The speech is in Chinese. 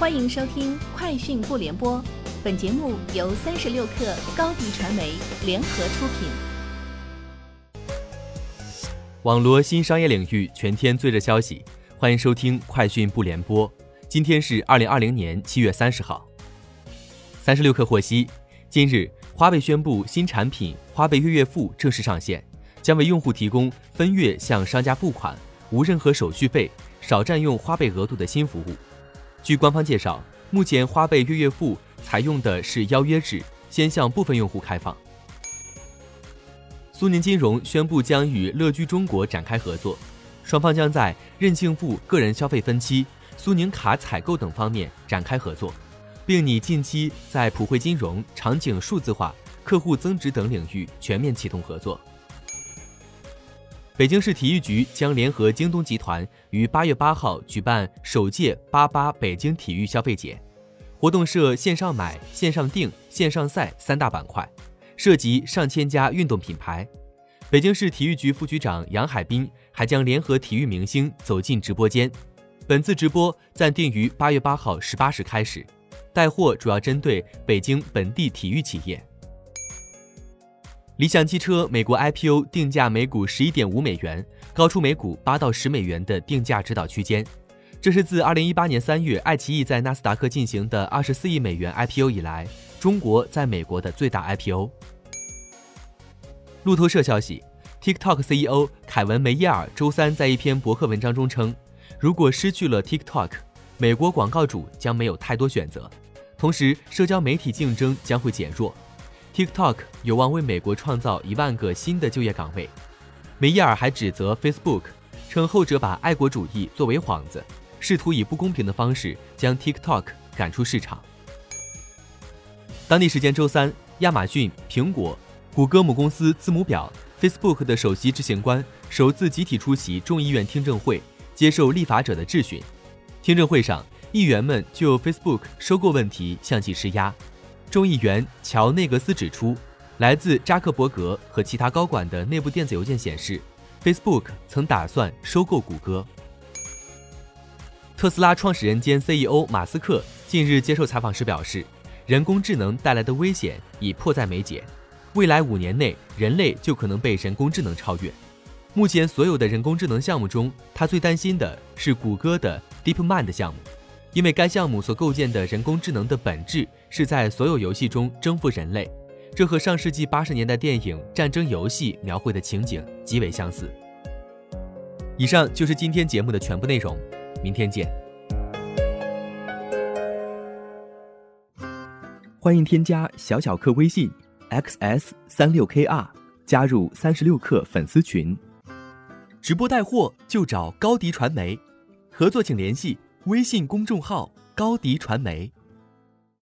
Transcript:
欢迎收听《快讯不联播》，本节目由三十六克高低传媒联合出品。网罗新商业领域全天最热消息，欢迎收听《快讯不联播》。今天是二零二零年七月三十号。三十六克获悉，今日花呗宣布新产品花呗月月付正式上线，将为用户提供分月向商家付款、无任何手续费、少占用花呗额度的新服务。据官方介绍，目前花呗月月付采用的是邀约制，先向部分用户开放。苏宁金融宣布将与乐居中国展开合作，双方将在任性付个人消费分期、苏宁卡采购等方面展开合作，并拟近期在普惠金融、场景数字化、客户增值等领域全面启动合作。北京市体育局将联合京东集团于八月八号举办首届“八八北京体育消费节”，活动设线上买、线上订、线上赛三大板块，涉及上千家运动品牌。北京市体育局副局长杨海滨还将联合体育明星走进直播间。本次直播暂定于八月八号十八时开始，带货主要针对北京本地体育企业。理想汽车美国 IPO 定价每股十一点五美元，高出每股八到十美元的定价指导区间。这是自二零一八年三月爱奇艺在纳斯达克进行的二十四亿美元 IPO 以来，中国在美国的最大 IPO。路透社消息，TikTok CEO 凯文梅耶尔周三在一篇博客文章中称，如果失去了 TikTok，美国广告主将没有太多选择，同时社交媒体竞争将会减弱。TikTok 有望为美国创造一万个新的就业岗位。梅耶尔还指责 Facebook，称后者把爱国主义作为幌子，试图以不公平的方式将 TikTok 赶出市场。当地时间周三，亚马逊、苹果、谷歌母公司字母表、Facebook 的首席执行官首次集体出席众议院听证会，接受立法者的质询。听证会上，议员们就 Facebook 收购问题向其施压。众议员乔内格斯指出，来自扎克伯格和其他高管的内部电子邮件显示，Facebook 曾打算收购谷歌。特斯拉创始人兼 CEO 马斯克近日接受采访时表示，人工智能带来的危险已迫在眉睫，未来五年内人类就可能被人工智能超越。目前所有的人工智能项目中，他最担心的是谷歌的 DeepMind 项目。因为该项目所构建的人工智能的本质是在所有游戏中征服人类，这和上世纪八十年代电影《战争游戏》描绘的情景极为相似。以上就是今天节目的全部内容，明天见。欢迎添加小小客微信 xs 三六 kr，加入三十六课粉丝群。直播带货就找高迪传媒，合作请联系。微信公众号高迪传媒。